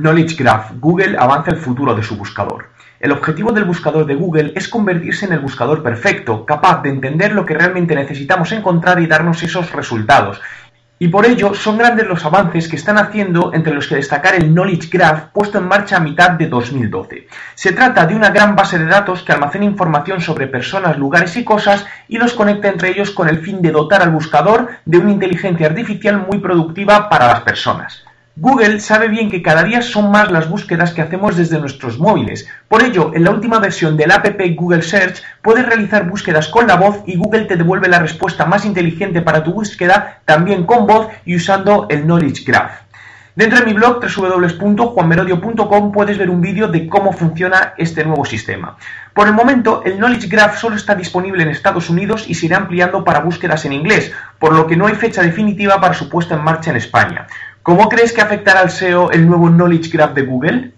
Knowledge Graph. Google avanza el futuro de su buscador. El objetivo del buscador de Google es convertirse en el buscador perfecto, capaz de entender lo que realmente necesitamos encontrar y darnos esos resultados. Y por ello son grandes los avances que están haciendo, entre los que destacar el Knowledge Graph puesto en marcha a mitad de 2012. Se trata de una gran base de datos que almacena información sobre personas, lugares y cosas y los conecta entre ellos con el fin de dotar al buscador de una inteligencia artificial muy productiva para las personas. Google sabe bien que cada día son más las búsquedas que hacemos desde nuestros móviles. Por ello, en la última versión del app Google Search puedes realizar búsquedas con la voz y Google te devuelve la respuesta más inteligente para tu búsqueda también con voz y usando el Knowledge Graph. Dentro de mi blog www.juanmerodio.com puedes ver un vídeo de cómo funciona este nuevo sistema. Por el momento, el Knowledge Graph solo está disponible en Estados Unidos y se irá ampliando para búsquedas en inglés, por lo que no hay fecha definitiva para su puesta en marcha en España. ¿Cómo crees que afectará al SEO el nuevo Knowledge Graph de Google?